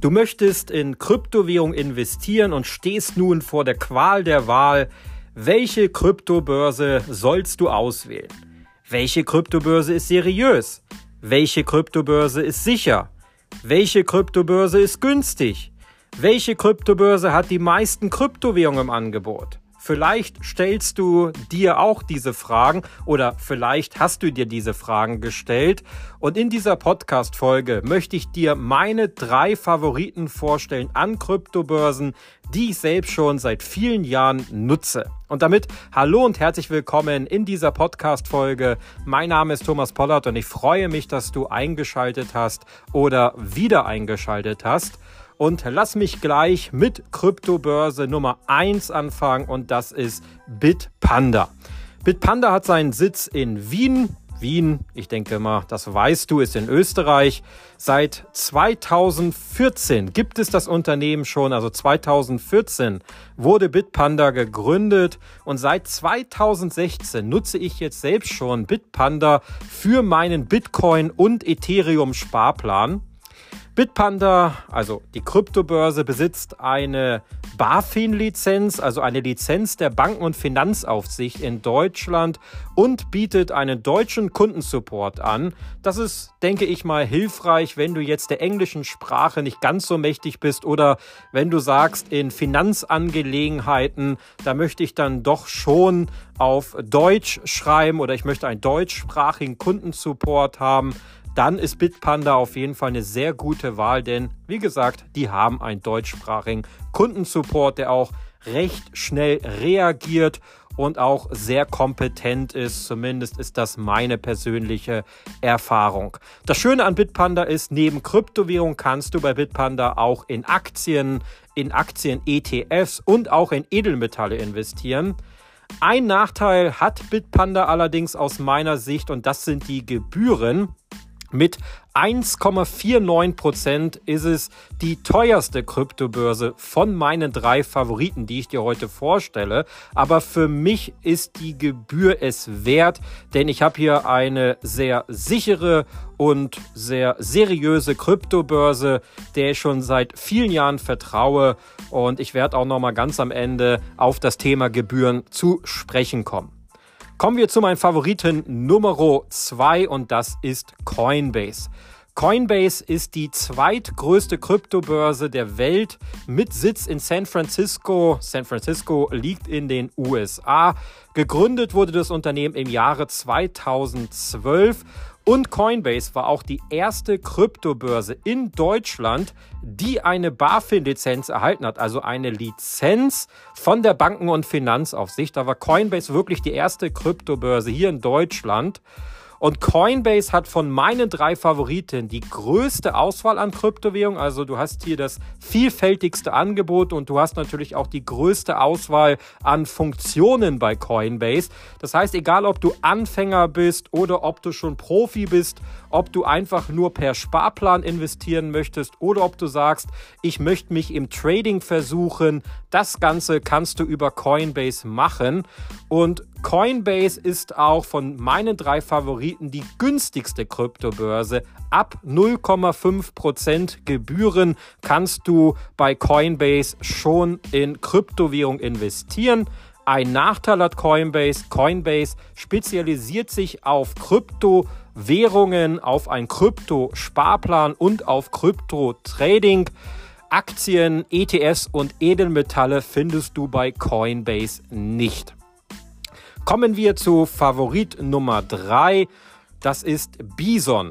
Du möchtest in Kryptowährung investieren und stehst nun vor der Qual der Wahl. Welche Kryptobörse sollst du auswählen? Welche Kryptobörse ist seriös? Welche Kryptobörse ist sicher? Welche Kryptobörse ist günstig? Welche Kryptobörse hat die meisten Kryptowährungen im Angebot? Vielleicht stellst du dir auch diese Fragen oder vielleicht hast du dir diese Fragen gestellt. Und in dieser Podcast-Folge möchte ich dir meine drei Favoriten vorstellen an Kryptobörsen, die ich selbst schon seit vielen Jahren nutze. Und damit hallo und herzlich willkommen in dieser Podcast-Folge. Mein Name ist Thomas Pollard und ich freue mich, dass du eingeschaltet hast oder wieder eingeschaltet hast. Und lass mich gleich mit Kryptobörse Nummer 1 anfangen und das ist Bitpanda. Bitpanda hat seinen Sitz in Wien. Wien, ich denke mal, das weißt du, ist in Österreich. Seit 2014 gibt es das Unternehmen schon, also 2014 wurde Bitpanda gegründet und seit 2016 nutze ich jetzt selbst schon Bitpanda für meinen Bitcoin und Ethereum Sparplan. Bitpanda, also die Kryptobörse, besitzt eine BaFin-Lizenz, also eine Lizenz der Banken- und Finanzaufsicht in Deutschland und bietet einen deutschen Kundensupport an. Das ist, denke ich mal, hilfreich, wenn du jetzt der englischen Sprache nicht ganz so mächtig bist oder wenn du sagst, in Finanzangelegenheiten, da möchte ich dann doch schon auf Deutsch schreiben oder ich möchte einen deutschsprachigen Kundensupport haben dann ist Bitpanda auf jeden Fall eine sehr gute Wahl, denn wie gesagt, die haben einen deutschsprachigen Kundensupport, der auch recht schnell reagiert und auch sehr kompetent ist. Zumindest ist das meine persönliche Erfahrung. Das Schöne an Bitpanda ist, neben Kryptowährung kannst du bei Bitpanda auch in Aktien, in Aktien-ETFs und auch in Edelmetalle investieren. Ein Nachteil hat Bitpanda allerdings aus meiner Sicht und das sind die Gebühren. Mit 1,49 Prozent ist es die teuerste Kryptobörse von meinen drei Favoriten, die ich dir heute vorstelle. Aber für mich ist die Gebühr es wert, denn ich habe hier eine sehr sichere und sehr seriöse Kryptobörse, der ich schon seit vielen Jahren vertraue. Und ich werde auch noch mal ganz am Ende auf das Thema Gebühren zu sprechen kommen. Kommen wir zu meinem Favoriten Nummer 2 und das ist Coinbase. Coinbase ist die zweitgrößte Kryptobörse der Welt mit Sitz in San Francisco. San Francisco liegt in den USA. Gegründet wurde das Unternehmen im Jahre 2012 und Coinbase war auch die erste Kryptobörse in Deutschland, die eine BaFin-Lizenz erhalten hat, also eine Lizenz von der Banken- und Finanzaufsicht. Da war Coinbase wirklich die erste Kryptobörse hier in Deutschland. Und Coinbase hat von meinen drei Favoriten die größte Auswahl an Kryptowährungen. Also du hast hier das vielfältigste Angebot und du hast natürlich auch die größte Auswahl an Funktionen bei Coinbase. Das heißt, egal ob du Anfänger bist oder ob du schon Profi bist, ob du einfach nur per Sparplan investieren möchtest oder ob du sagst, ich möchte mich im Trading versuchen, das Ganze kannst du über Coinbase machen. Und Coinbase ist auch von meinen drei Favoriten die günstigste Kryptobörse. Ab 0,5% Gebühren kannst du bei Coinbase schon in Kryptowährung investieren. Ein Nachteil hat Coinbase. Coinbase spezialisiert sich auf Kryptowährungen, auf ein Krypto-Sparplan und auf Krypto-Trading. Aktien, ETFs und Edelmetalle findest du bei Coinbase nicht. Kommen wir zu Favorit Nummer 3. Das ist Bison.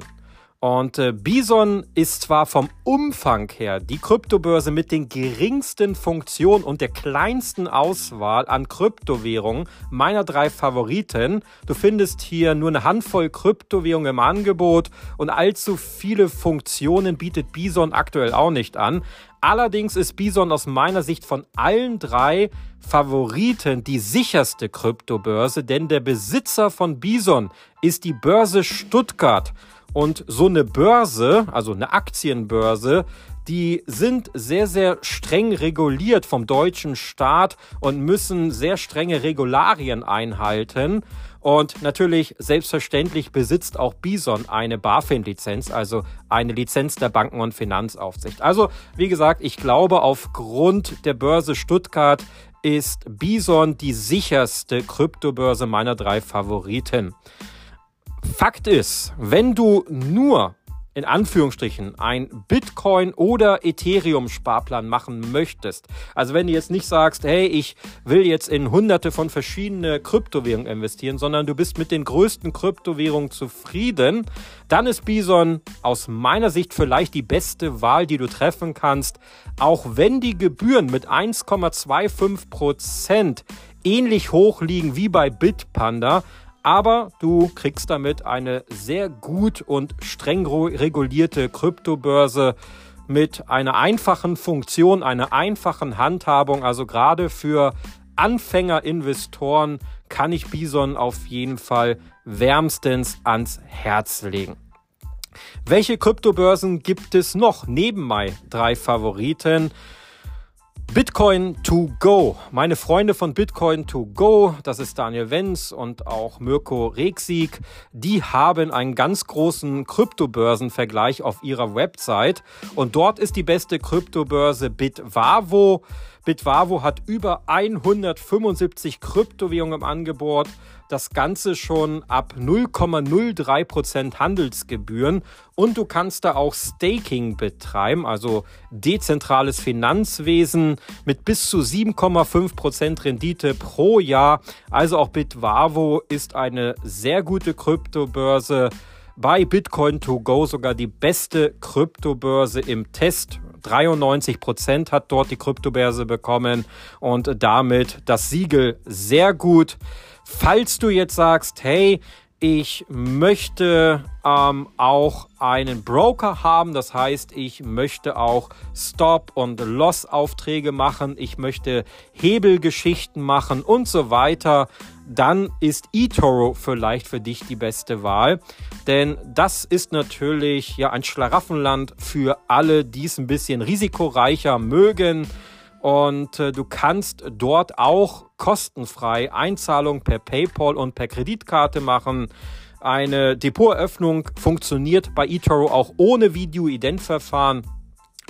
Und äh, Bison ist zwar vom Umfang her die Kryptobörse mit den geringsten Funktionen und der kleinsten Auswahl an Kryptowährungen meiner drei Favoriten. Du findest hier nur eine Handvoll Kryptowährungen im Angebot und allzu viele Funktionen bietet Bison aktuell auch nicht an. Allerdings ist Bison aus meiner Sicht von allen drei Favoriten die sicherste Kryptobörse, denn der Besitzer von Bison ist die Börse Stuttgart. Und so eine Börse, also eine Aktienbörse, die sind sehr, sehr streng reguliert vom deutschen Staat und müssen sehr strenge Regularien einhalten. Und natürlich, selbstverständlich besitzt auch Bison eine BaFin-Lizenz, also eine Lizenz der Banken- und Finanzaufsicht. Also, wie gesagt, ich glaube, aufgrund der Börse Stuttgart ist Bison die sicherste Kryptobörse meiner drei Favoriten. Fakt ist, wenn du nur in Anführungsstrichen ein Bitcoin oder Ethereum Sparplan machen möchtest, also wenn du jetzt nicht sagst, hey, ich will jetzt in hunderte von verschiedenen Kryptowährungen investieren, sondern du bist mit den größten Kryptowährungen zufrieden, dann ist Bison aus meiner Sicht vielleicht die beste Wahl, die du treffen kannst, auch wenn die Gebühren mit 1,25 Prozent ähnlich hoch liegen wie bei Bitpanda, aber du kriegst damit eine sehr gut und streng regulierte Kryptobörse mit einer einfachen Funktion, einer einfachen Handhabung. Also gerade für Anfängerinvestoren kann ich Bison auf jeden Fall wärmstens ans Herz legen. Welche Kryptobörsen gibt es noch neben meinen drei Favoriten? Bitcoin to go. Meine Freunde von Bitcoin to go, das ist Daniel Wenz und auch Mirko Regsig, die haben einen ganz großen Kryptobörsenvergleich auf ihrer Website und dort ist die beste Kryptobörse Bitvavo. Bitvavo hat über 175 Kryptowährungen im Angebot das Ganze schon ab 0,03% Handelsgebühren und du kannst da auch Staking betreiben, also dezentrales Finanzwesen mit bis zu 7,5% Rendite pro Jahr. Also auch Bitvavo ist eine sehr gute Kryptobörse. Bei Bitcoin to go sogar die beste Kryptobörse im Test. 93% hat dort die Kryptobörse bekommen und damit das Siegel sehr gut. Falls du jetzt sagst, hey, ich möchte ähm, auch einen Broker haben, das heißt, ich möchte auch Stop- und Loss-Aufträge machen, ich möchte Hebelgeschichten machen und so weiter, dann ist eToro vielleicht für dich die beste Wahl. Denn das ist natürlich ja ein Schlaraffenland für alle, die es ein bisschen risikoreicher mögen. Und äh, du kannst dort auch kostenfrei Einzahlungen per PayPal und per Kreditkarte machen. Eine Depoteröffnung funktioniert bei eToro auch ohne Video-Ident-Verfahren.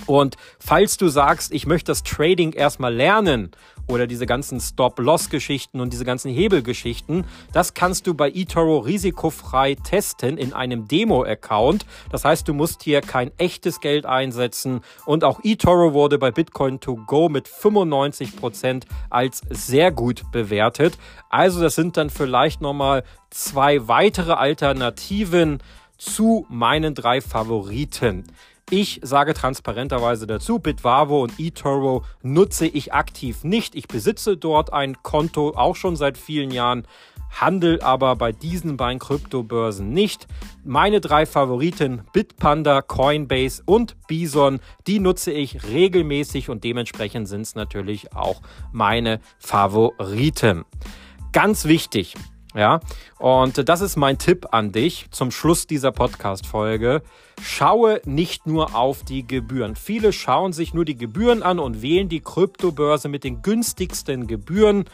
Und falls du sagst, ich möchte das Trading erstmal lernen oder diese ganzen Stop-Loss-Geschichten und diese ganzen Hebelgeschichten, das kannst du bei eToro risikofrei testen in einem Demo-Account. Das heißt, du musst hier kein echtes Geld einsetzen und auch eToro wurde bei Bitcoin to go mit 95% als sehr gut bewertet. Also das sind dann vielleicht nochmal zwei weitere Alternativen zu meinen drei Favoriten. Ich sage transparenterweise dazu, Bitvavo und eToro nutze ich aktiv nicht. Ich besitze dort ein Konto auch schon seit vielen Jahren, handel aber bei diesen beiden Kryptobörsen nicht. Meine drei Favoriten Bitpanda, Coinbase und Bison, die nutze ich regelmäßig und dementsprechend sind es natürlich auch meine Favoriten. Ganz wichtig, ja, und das ist mein Tipp an dich zum Schluss dieser Podcast-Folge. Schaue nicht nur auf die Gebühren. Viele schauen sich nur die Gebühren an und wählen die Kryptobörse mit den günstigsten Gebühren.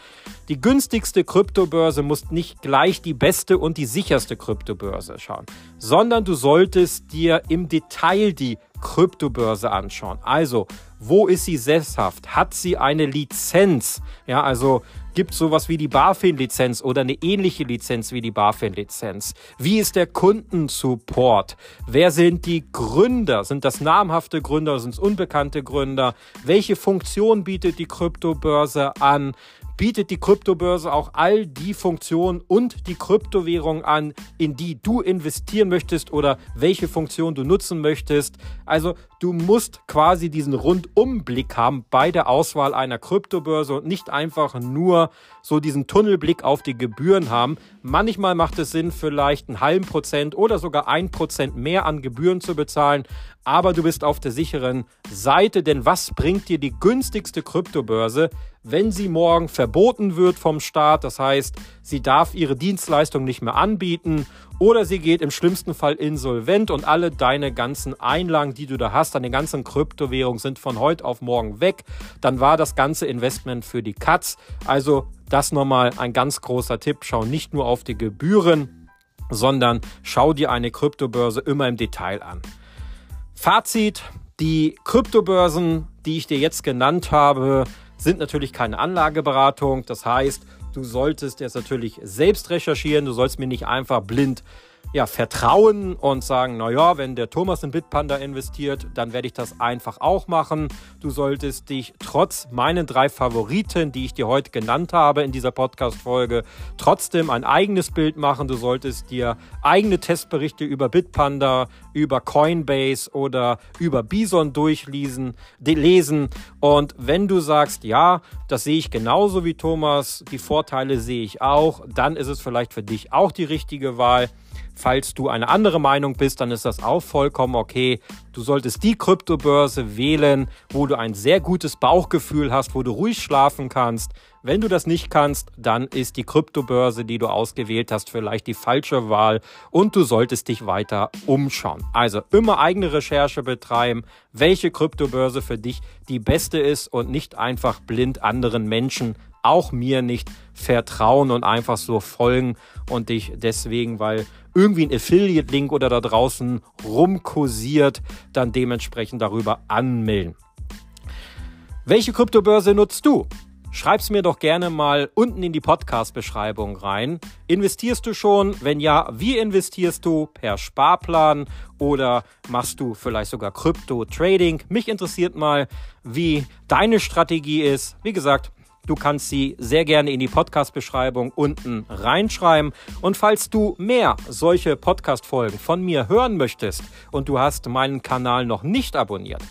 Die günstigste Kryptobörse muss nicht gleich die beste und die sicherste Kryptobörse schauen, sondern du solltest dir im Detail die Kryptobörse anschauen. Also, wo ist sie sesshaft? Hat sie eine Lizenz? Ja, also gibt es sowas wie die BaFin-Lizenz oder eine ähnliche Lizenz wie die BaFin-Lizenz? Wie ist der Kundensupport? Wer sind die Gründer? Sind das namhafte Gründer oder sind es unbekannte Gründer? Welche Funktion bietet die Kryptobörse an? Bietet die Kryptobörse auch all die Funktionen und die Kryptowährung an, in die du investieren möchtest oder welche Funktion du nutzen möchtest. Also du musst quasi diesen Rundumblick haben bei der Auswahl einer Kryptobörse und nicht einfach nur so diesen Tunnelblick auf die Gebühren haben. Manchmal macht es Sinn, vielleicht einen halben Prozent oder sogar ein Prozent mehr an Gebühren zu bezahlen, aber du bist auf der sicheren Seite, denn was bringt dir die günstigste Kryptobörse, wenn sie morgen verboten wird vom Staat, das heißt, sie darf ihre Dienstleistung nicht mehr anbieten oder sie geht im schlimmsten Fall insolvent und alle deine ganzen Einlagen, die du da hast, deine ganzen Kryptowährungen sind von heute auf morgen weg, dann war das ganze Investment für die Katz. Also das nochmal ein ganz großer Tipp. Schau nicht nur auf die Gebühren, sondern schau dir eine Kryptobörse immer im Detail an. Fazit, die Kryptobörsen, die ich dir jetzt genannt habe, sind natürlich keine Anlageberatung. Das heißt, du solltest jetzt natürlich selbst recherchieren. Du sollst mir nicht einfach blind ja, vertrauen und sagen, naja, wenn der Thomas in Bitpanda investiert, dann werde ich das einfach auch machen. Du solltest dich trotz meinen drei Favoriten, die ich dir heute genannt habe in dieser Podcast-Folge, trotzdem ein eigenes Bild machen. Du solltest dir eigene Testberichte über Bitpanda, über Coinbase oder über Bison durchlesen. Lesen. Und wenn du sagst, ja, das sehe ich genauso wie Thomas, die Vorteile sehe ich auch, dann ist es vielleicht für dich auch die richtige Wahl. Falls du eine andere Meinung bist, dann ist das auch vollkommen okay. Du solltest die Kryptobörse wählen, wo du ein sehr gutes Bauchgefühl hast, wo du ruhig schlafen kannst. Wenn du das nicht kannst, dann ist die Kryptobörse, die du ausgewählt hast, vielleicht die falsche Wahl und du solltest dich weiter umschauen. Also immer eigene Recherche betreiben, welche Kryptobörse für dich die beste ist und nicht einfach blind anderen Menschen auch mir nicht vertrauen und einfach so folgen und dich deswegen, weil irgendwie ein Affiliate-Link oder da draußen rumkursiert, dann dementsprechend darüber anmelden. Welche Kryptobörse nutzt du? Schreib's mir doch gerne mal unten in die Podcast-Beschreibung rein. Investierst du schon? Wenn ja, wie investierst du? Per Sparplan oder machst du vielleicht sogar Krypto-Trading? Mich interessiert mal, wie deine Strategie ist. Wie gesagt, Du kannst sie sehr gerne in die Podcast-Beschreibung unten reinschreiben. Und falls du mehr solche Podcast-Folgen von mir hören möchtest und du hast meinen Kanal noch nicht abonniert,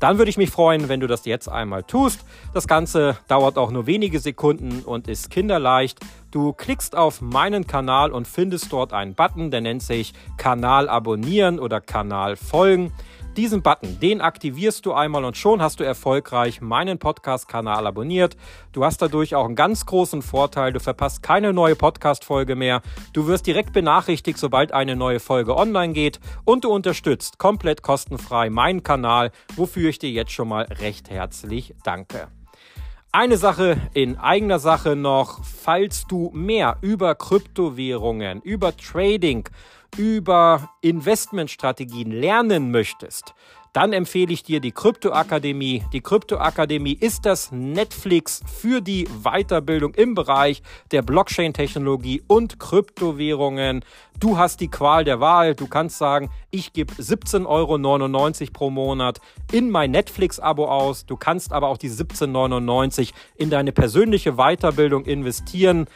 dann würde ich mich freuen, wenn du das jetzt einmal tust. Das Ganze dauert auch nur wenige Sekunden und ist kinderleicht. Du klickst auf meinen Kanal und findest dort einen Button, der nennt sich Kanal abonnieren oder Kanal folgen. Diesen Button, den aktivierst du einmal und schon hast du erfolgreich meinen Podcast-Kanal abonniert. Du hast dadurch auch einen ganz großen Vorteil. Du verpasst keine neue Podcast-Folge mehr. Du wirst direkt benachrichtigt, sobald eine neue Folge online geht. Und du unterstützt komplett kostenfrei meinen Kanal, wofür ich dir jetzt schon mal recht herzlich danke. Eine Sache in eigener Sache noch, falls du mehr über Kryptowährungen, über Trading, über Investmentstrategien lernen möchtest, dann empfehle ich dir die Kryptoakademie. Die Kryptoakademie ist das Netflix für die Weiterbildung im Bereich der Blockchain-Technologie und Kryptowährungen. Du hast die Qual der Wahl. Du kannst sagen, ich gebe 17,99 Euro pro Monat in mein Netflix-Abo aus. Du kannst aber auch die 17,99 Euro in deine persönliche Weiterbildung investieren.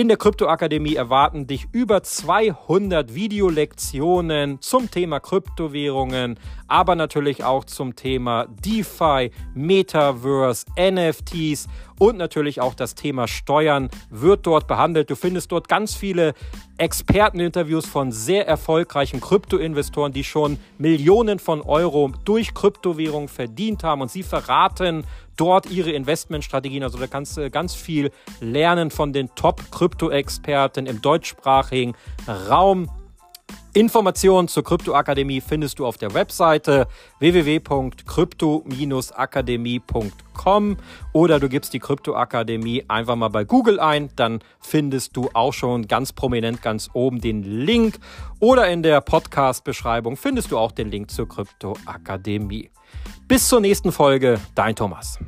In der Kryptoakademie erwarten dich über 200 Videolektionen zum Thema Kryptowährungen, aber natürlich auch zum Thema DeFi, Metaverse, NFTs und natürlich auch das Thema Steuern wird dort behandelt. Du findest dort ganz viele Experteninterviews von sehr erfolgreichen Kryptoinvestoren, die schon Millionen von Euro durch Kryptowährungen verdient haben und sie verraten dort ihre Investmentstrategien. Also da kannst du ganz viel lernen von den Top-Krypto-Experten im deutschsprachigen Raum. Informationen zur Kryptoakademie findest du auf der Webseite www.krypto-akademie.com oder du gibst die Kryptoakademie einfach mal bei Google ein, dann findest du auch schon ganz prominent ganz oben den Link oder in der Podcast-Beschreibung findest du auch den Link zur Kryptoakademie. Bis zur nächsten Folge, dein Thomas.